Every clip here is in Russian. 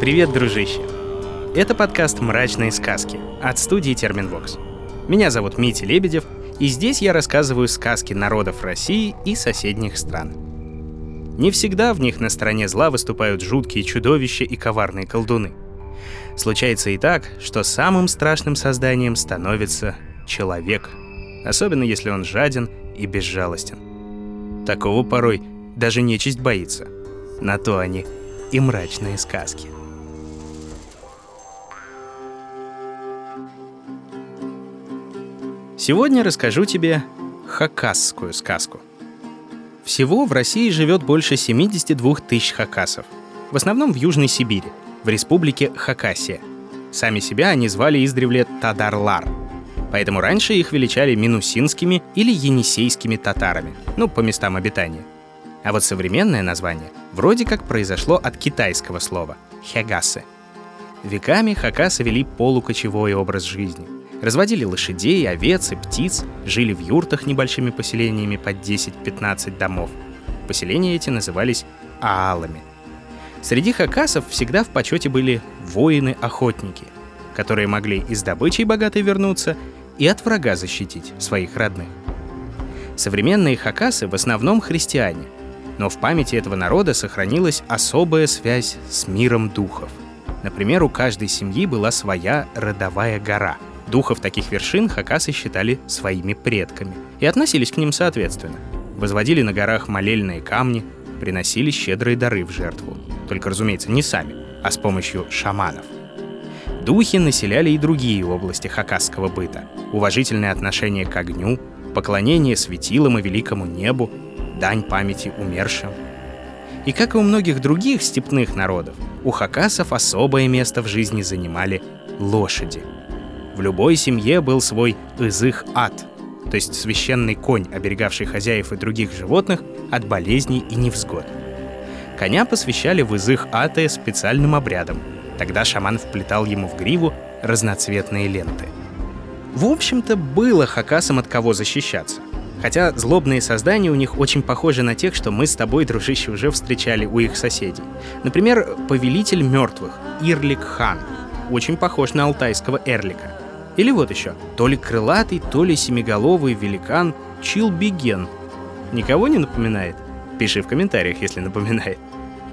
Привет, дружище! Это подкаст «Мрачные сказки» от студии Терминвокс. Меня зовут Митя Лебедев, и здесь я рассказываю сказки народов России и соседних стран. Не всегда в них на стороне зла выступают жуткие чудовища и коварные колдуны. Случается и так, что самым страшным созданием становится человек, особенно если он жаден и безжалостен. Такого порой даже нечисть боится. На то они и мрачные сказки. Сегодня расскажу тебе хакасскую сказку. Всего в России живет больше 72 тысяч хакасов. В основном в Южной Сибири, в республике Хакасия. Сами себя они звали издревле Тадарлар. Поэтому раньше их величали минусинскими или енисейскими татарами, ну, по местам обитания. А вот современное название вроде как произошло от китайского слова «хягасы». Веками хакасы вели полукочевой образ жизни. Разводили лошадей, овец и птиц, жили в юртах небольшими поселениями под 10-15 домов. Поселения эти назывались аалами. Среди хакасов всегда в почете были воины-охотники, которые могли и с добычей богатой вернуться, и от врага защитить своих родных. Современные хакасы в основном христиане, но в памяти этого народа сохранилась особая связь с миром духов. Например, у каждой семьи была своя родовая гора. Духов таких вершин хакасы считали своими предками и относились к ним соответственно. Возводили на горах молельные камни, приносили щедрые дары в жертву. Только, разумеется, не сами, а с помощью шаманов. Духи населяли и другие области хакасского быта. Уважительное отношение к огню, поклонение светилам и великому небу, дань памяти умершим. И как и у многих других степных народов, у хакасов особое место в жизни занимали лошади. В любой семье был свой ызых-ад, то есть священный конь, оберегавший хозяев и других животных от болезней и невзгод. Коня посвящали в ызых-аты специальным обрядом. Тогда шаман вплетал ему в гриву разноцветные ленты. В общем-то, было хакасам от кого защищаться — Хотя злобные создания у них очень похожи на тех, что мы с тобой, дружище, уже встречали у их соседей. Например, повелитель мертвых, Ирлик Хан, очень похож на алтайского Эрлика. Или вот еще, то ли крылатый, то ли семиголовый великан Чилбиген. Никого не напоминает? Пиши в комментариях, если напоминает.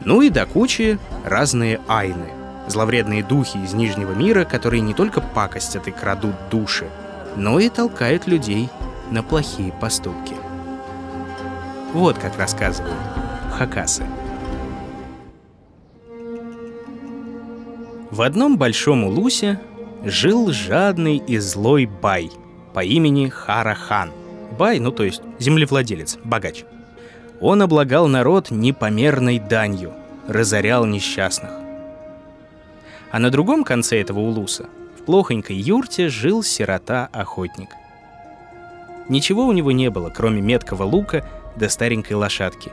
Ну и до кучи разные айны. Зловредные духи из Нижнего мира, которые не только пакостят и крадут души, но и толкают людей на плохие поступки. Вот как рассказывают хакасы. В одном большом улусе жил жадный и злой бай по имени Харахан. Бай, ну то есть землевладелец, богач. Он облагал народ непомерной данью, разорял несчастных. А на другом конце этого улуса, в плохонькой юрте, жил сирота-охотник. Ничего у него не было, кроме меткого лука да старенькой лошадки.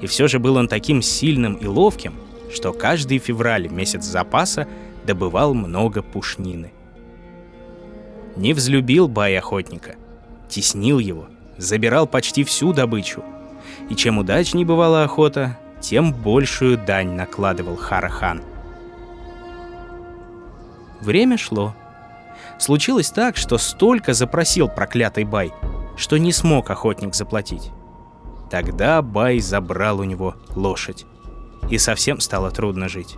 И все же был он таким сильным и ловким, что каждый февраль, месяц запаса, добывал много пушнины. Не взлюбил бай охотника, теснил его, забирал почти всю добычу. И чем удачней бывала охота, тем большую дань накладывал Харахан. Время шло — Случилось так, что столько запросил проклятый Бай, что не смог охотник заплатить. Тогда Бай забрал у него лошадь. И совсем стало трудно жить.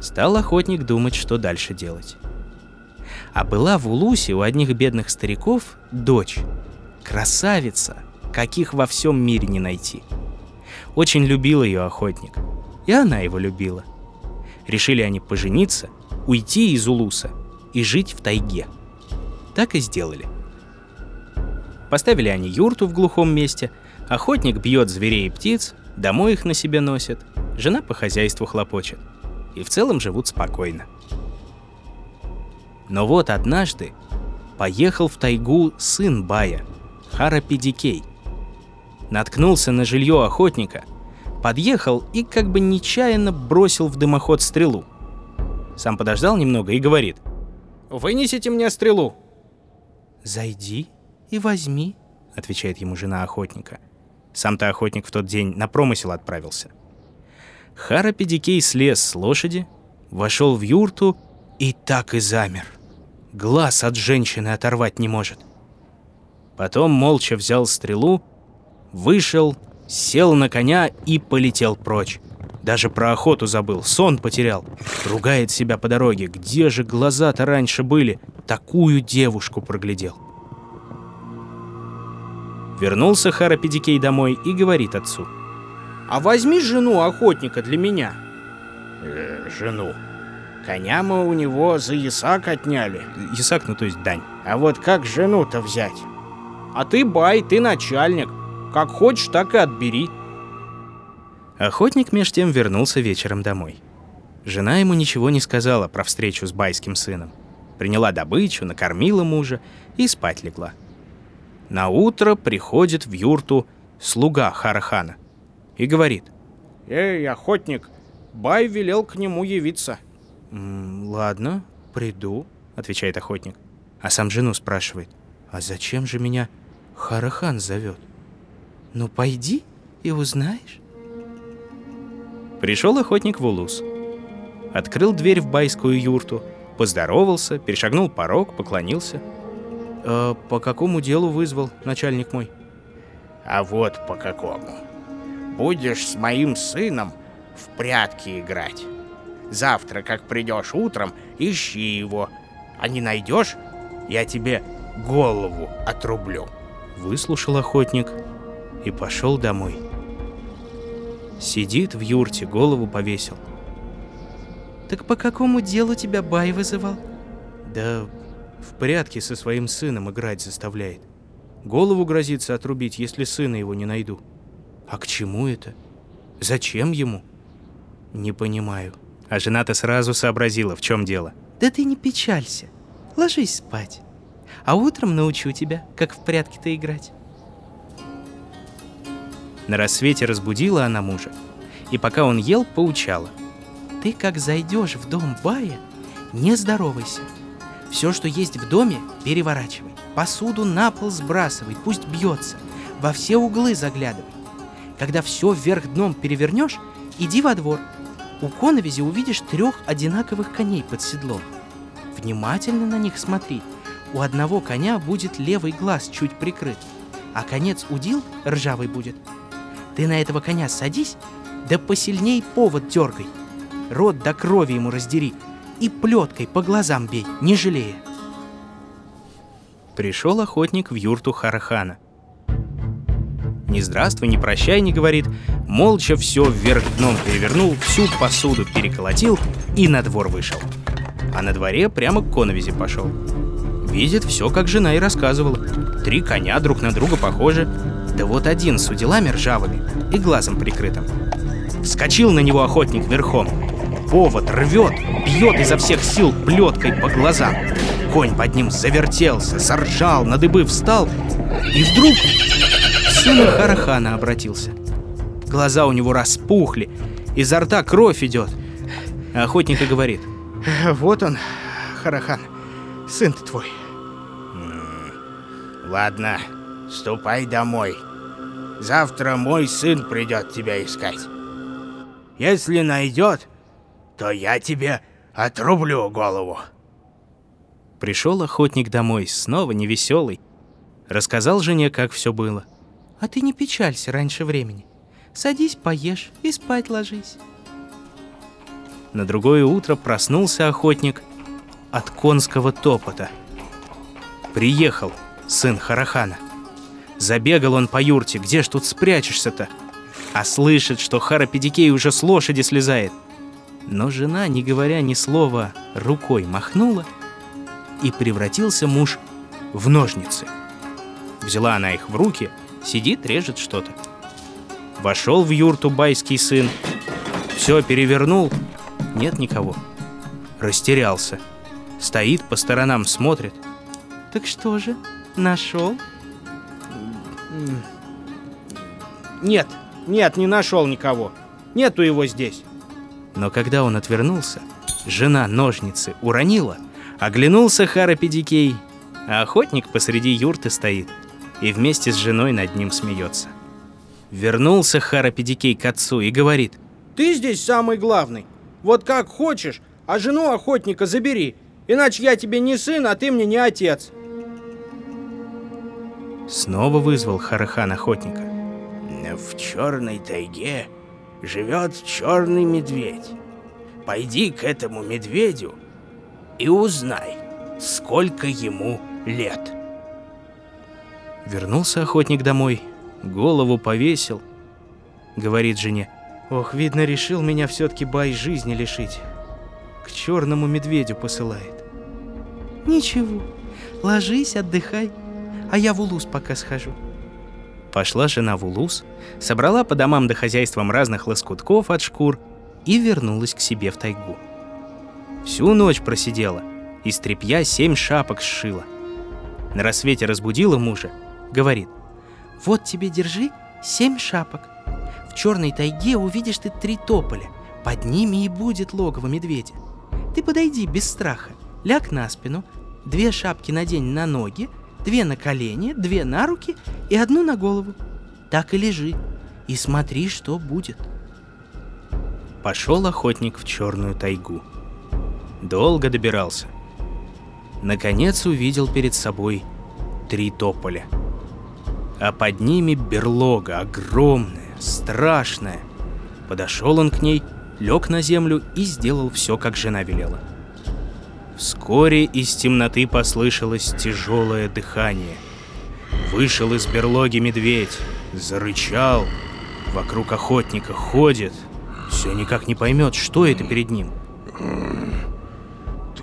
Стал охотник думать, что дальше делать. А была в Улусе у одних бедных стариков дочь. Красавица, каких во всем мире не найти. Очень любил ее охотник. И она его любила. Решили они пожениться, уйти из Улуса и жить в тайге. Так и сделали. Поставили они юрту в глухом месте, охотник бьет зверей и птиц, домой их на себе носит, жена по хозяйству хлопочет. И в целом живут спокойно. Но вот однажды поехал в тайгу сын Бая, Харапидикей. Наткнулся на жилье охотника, подъехал и как бы нечаянно бросил в дымоход стрелу. Сам подождал немного и говорит — Вынесите мне стрелу!» «Зайди и возьми», — отвечает ему жена охотника. Сам-то охотник в тот день на промысел отправился. Харапедикей слез с лошади, вошел в юрту и так и замер. Глаз от женщины оторвать не может. Потом молча взял стрелу, вышел, сел на коня и полетел прочь. Даже про охоту забыл, сон потерял. Ругает себя по дороге. Где же глаза-то раньше были? Такую девушку проглядел. Вернулся Харапедикей домой и говорит отцу. «А возьми жену охотника для меня». Э, «Жену? Коня мы у него за ясак отняли». Ясак, ну то есть дань. «А вот как жену-то взять?» «А ты бай, ты начальник. Как хочешь, так и отбери». Охотник меж тем вернулся вечером домой. Жена ему ничего не сказала про встречу с байским сыном. Приняла добычу, накормила мужа и спать легла. На утро приходит в юрту слуга Харахана и говорит. «Эй, охотник, Бай велел к нему явиться». «М, «Ладно, приду», — отвечает охотник. А сам жену спрашивает. «А зачем же меня Харахан зовет?» «Ну, пойди и узнаешь». Пришел охотник в Улус. Открыл дверь в байскую юрту, поздоровался, перешагнул порог, поклонился. «Э, «По какому делу вызвал начальник мой?» «А вот по какому. Будешь с моим сыном в прятки играть. Завтра, как придешь утром, ищи его. А не найдешь, я тебе голову отрублю». Выслушал охотник и пошел домой. Сидит в юрте, голову повесил. «Так по какому делу тебя Бай вызывал?» «Да в прятки со своим сыном играть заставляет. Голову грозится отрубить, если сына его не найду. А к чему это? Зачем ему?» «Не понимаю». А жена-то сразу сообразила, в чем дело. Да ты не печалься. Ложись спать. А утром научу тебя, как в прятки-то играть. На рассвете разбудила она мужа. И пока он ел, поучала. Ты как зайдешь в дом Бая, не здоровайся. Все, что есть в доме, переворачивай. Посуду на пол сбрасывай, пусть бьется. Во все углы заглядывай. Когда все вверх дном перевернешь, иди во двор. У коновизи увидишь трех одинаковых коней под седлом. Внимательно на них смотри. У одного коня будет левый глаз чуть прикрыт, а конец удил ржавый будет. Ты на этого коня садись, да посильней повод дергай. Рот до крови ему раздери и плеткой по глазам бей, не жалея. Пришел охотник в юрту Харахана. Ни здравствуй, ни прощай, не говорит. Молча все вверх дном перевернул, всю посуду переколотил и на двор вышел. А на дворе прямо к коновизе пошел. Видит все, как жена и рассказывала. Три коня друг на друга похожи. Да вот один с уделами ржавыми и глазом прикрытым. Вскочил на него охотник верхом. Повод рвет, бьет изо всех сил плеткой по глазам. Конь под ним завертелся, заржал, на дыбы встал. И вдруг к сыну Харахана обратился. Глаза у него распухли, изо рта кровь идет. Охотник и говорит. Вот он, Харахан, сын ты твой. Ладно, ступай домой. Завтра мой сын придет тебя искать. Если найдет, то я тебе отрублю голову. Пришел охотник домой, снова невеселый. Рассказал жене, как все было. А ты не печалься раньше времени. Садись, поешь и спать ложись. На другое утро проснулся охотник от конского топота. Приехал сын Харахана. Забегал он по юрте, где ж тут спрячешься-то? А слышит, что Харапедикей уже с лошади слезает. Но жена, не говоря ни слова, рукой махнула, и превратился муж в ножницы. Взяла она их в руки, сидит, режет что-то. Вошел в юрту байский сын, все перевернул, нет никого. Растерялся. Стоит по сторонам, смотрит. Так что же, нашел? Нет, нет, не нашел никого. Нету его здесь. Но когда он отвернулся, жена ножницы уронила, оглянулся Харапедикей, а охотник посреди юрты стоит и вместе с женой над ним смеется. Вернулся Харапедикей к отцу и говорит, ты здесь самый главный. Вот как хочешь, а жену охотника забери, иначе я тебе не сын, а ты мне не отец. Снова вызвал Харахан охотника. В черной тайге живет черный медведь. Пойди к этому медведю и узнай, сколько ему лет. Вернулся охотник домой, голову повесил. Говорит жене, ох, видно, решил меня все-таки бай жизни лишить. К черному медведю посылает. Ничего, ложись, отдыхай, а я в Улус пока схожу. Пошла жена в Улус, собрала по домам да хозяйствам разных лоскутков от шкур и вернулась к себе в тайгу. Всю ночь просидела, из тряпья семь шапок сшила. На рассвете разбудила мужа, говорит, «Вот тебе держи семь шапок. В черной тайге увидишь ты три тополя, под ними и будет логово медведя. Ты подойди без страха, ляг на спину, две шапки надень на ноги, две на колени, две на руки и одну на голову. Так и лежи, и смотри, что будет». Пошел охотник в черную тайгу. Долго добирался. Наконец увидел перед собой три тополя. А под ними берлога, огромная, страшная. Подошел он к ней, лег на землю и сделал все, как жена велела. Вскоре из темноты послышалось тяжелое дыхание. Вышел из берлоги медведь, зарычал, вокруг охотника ходит — все никак не поймет, что это перед ним.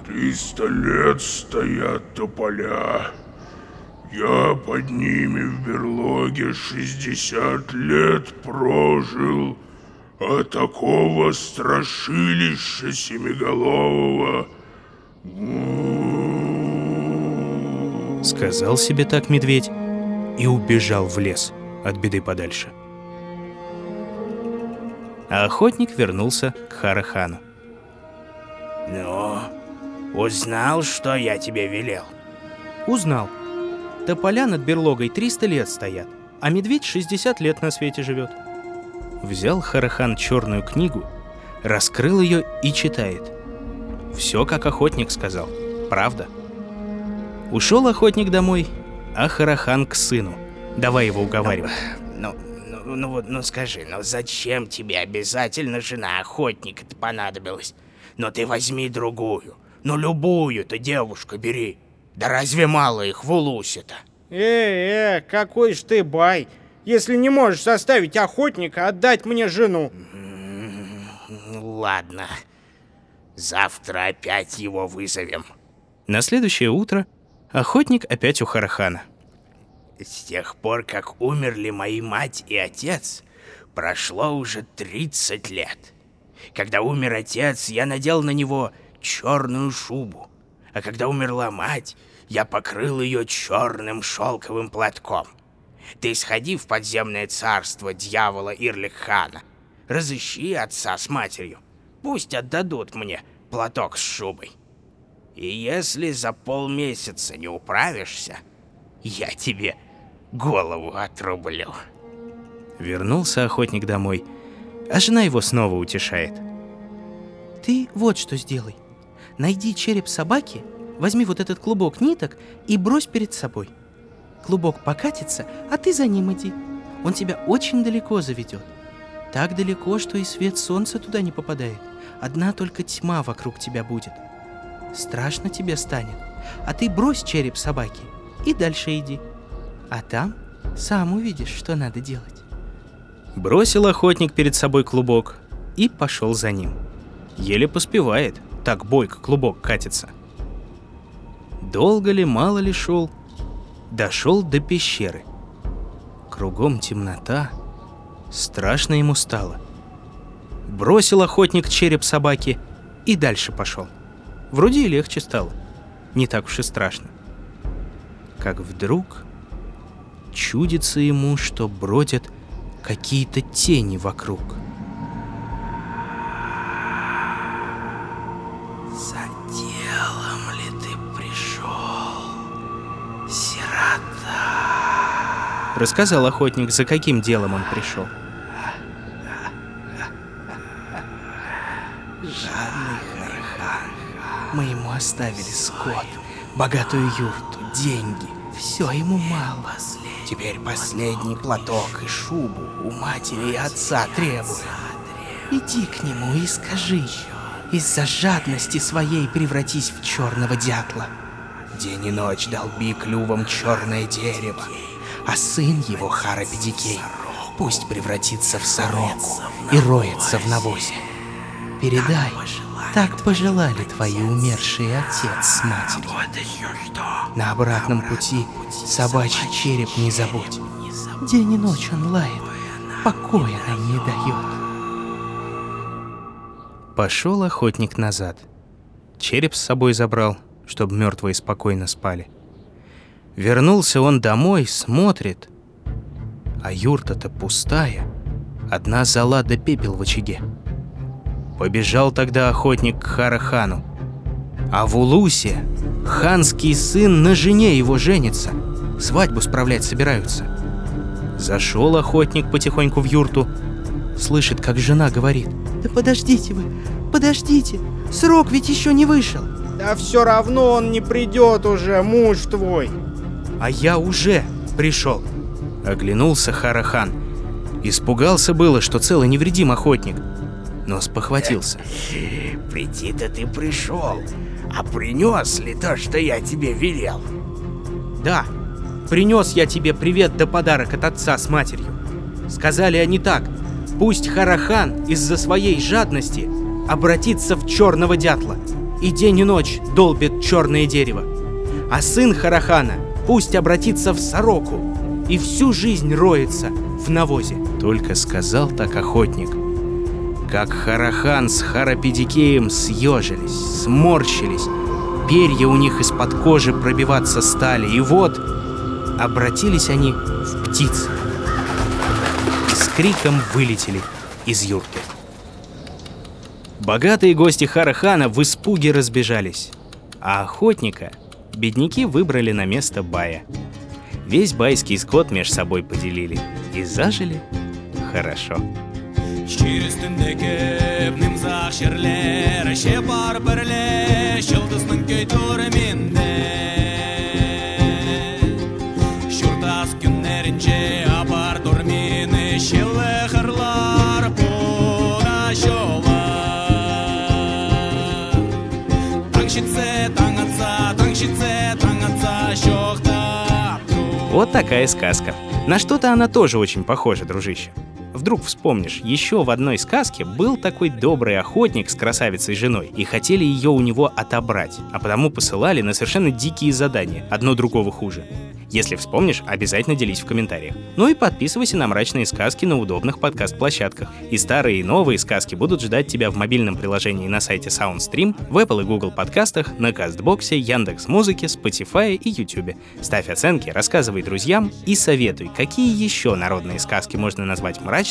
Триста лет стоят тополя. Я под ними в берлоге шестьдесят лет прожил, а такого страшилища семиголового... Сказал себе так медведь и убежал в лес от беды подальше а охотник вернулся к Харахану. «Ну, узнал, что я тебе велел?» «Узнал. Тополя над берлогой 300 лет стоят, а медведь 60 лет на свете живет». Взял Харахан черную книгу, раскрыл ее и читает. Все, как охотник сказал. Правда. Ушел охотник домой, а Харахан к сыну. Давай его уговаривать. Ну, ну вот, ну скажи, ну зачем тебе обязательно жена охотника-то понадобилась? Ну ты возьми другую, ну любую-то девушку бери. Да разве мало их в Улусе-то? Э, э, какой ж ты бай, если не можешь заставить охотника отдать мне жену. Ладно, завтра опять его вызовем. На следующее утро охотник опять у Харахана. С тех пор, как умерли мои мать и отец, прошло уже 30 лет. Когда умер отец, я надел на него черную шубу, а когда умерла мать, я покрыл ее черным шелковым платком. Ты сходи в подземное царство дьявола Ирлихана, разыщи отца с матерью, пусть отдадут мне платок с шубой. И если за полмесяца не управишься, я тебе голову отрублю. Вернулся охотник домой, а жена его снова утешает. Ты вот что сделай. Найди череп собаки, возьми вот этот клубок ниток и брось перед собой. Клубок покатится, а ты за ним иди. Он тебя очень далеко заведет. Так далеко, что и свет солнца туда не попадает. Одна только тьма вокруг тебя будет. Страшно тебе станет. А ты брось череп собаки и дальше иди. А там сам увидишь, что надо делать. Бросил охотник перед собой клубок и пошел за ним. Еле поспевает, так бойко клубок катится. Долго ли, мало ли шел, дошел до пещеры. Кругом темнота, страшно ему стало. Бросил охотник череп собаки и дальше пошел. Вроде и легче стало, не так уж и страшно. Как вдруг чудится ему, что бродят какие-то тени вокруг. Рассказал охотник, за каким делом он пришел. Жадный Харахан. Мы ему оставили скот, богатую юрту, деньги. Все ему мало. Теперь последний платок и шубу у матери и отца требует. Иди к нему и скажи, из-за жадности своей превратись в черного дятла. День и ночь долби клювом черное дерево, а сын его, Хара Педикей, пусть превратится в сороку и роется в навозе. Передай, так пожелали твои умершие отец с матерью. На обратном пути собачий череп не забудь. День и ночь он лает, покоя нам не дает. Пошел охотник назад. Череп с собой забрал, чтобы мертвые спокойно спали. Вернулся он домой, смотрит, а юрта-то пустая. Одна зола да пепел в очаге. Побежал тогда охотник к Харахану. А в Улусе ханский сын на жене его женится. Свадьбу справлять собираются. Зашел охотник потихоньку в юрту. Слышит, как жена говорит. Да подождите вы, подождите, срок ведь еще не вышел. Да все равно он не придет уже, муж твой. А я уже пришел. Оглянулся Харахан. Испугался было, что целый невредим охотник. Но спохватился. Приди-то ты пришел, а принес ли то, что я тебе велел? Да, принес я тебе привет да подарок от отца с матерью. Сказали они так. Пусть Харахан из-за своей жадности обратится в черного дятла и день и ночь долбит черное дерево. А сын Харахана пусть обратится в сороку и всю жизнь роется в навозе. Только сказал так охотник, как Харахан с Харапедикеем съежились, сморщились, перья у них из-под кожи пробиваться стали, и вот обратились они в птиц. И с криком вылетели из юрты. Богатые гости Харахана в испуге разбежались, а охотника бедняки выбрали на место бая. Весь байский скот меж собой поделили и зажили хорошо. Şiir üstündeki nimzak şerler Şepar berle Şıldızның köy Вот такая сказка. На что-то она тоже очень похожа, дружище. Вдруг вспомнишь, еще в одной сказке был такой добрый охотник с красавицей женой, и хотели ее у него отобрать, а потому посылали на совершенно дикие задания, одно другого хуже. Если вспомнишь, обязательно делись в комментариях. Ну и подписывайся на мрачные сказки на удобных подкаст-площадках. И старые и новые сказки будут ждать тебя в мобильном приложении на сайте SoundStream, в Apple и Google подкастах, на Кастбоксе, Яндекс Музыке, Spotify и YouTube. Ставь оценки, рассказывай друзьям и советуй, какие еще народные сказки можно назвать мрачными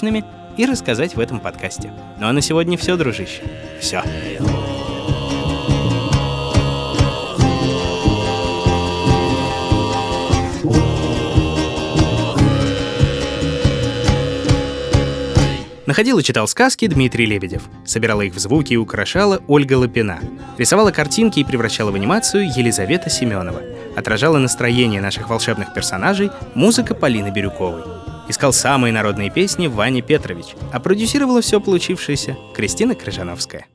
и рассказать в этом подкасте. Ну а на сегодня все, дружище. Все. Находил и читал сказки Дмитрий Лебедев. Собирала их в звуки и украшала Ольга Лапина. Рисовала картинки и превращала в анимацию Елизавета Семенова. Отражала настроение наших волшебных персонажей музыка Полины Бирюковой. Искал самые народные песни Ваня Петрович, а продюсировала все получившееся Кристина Крыжановская.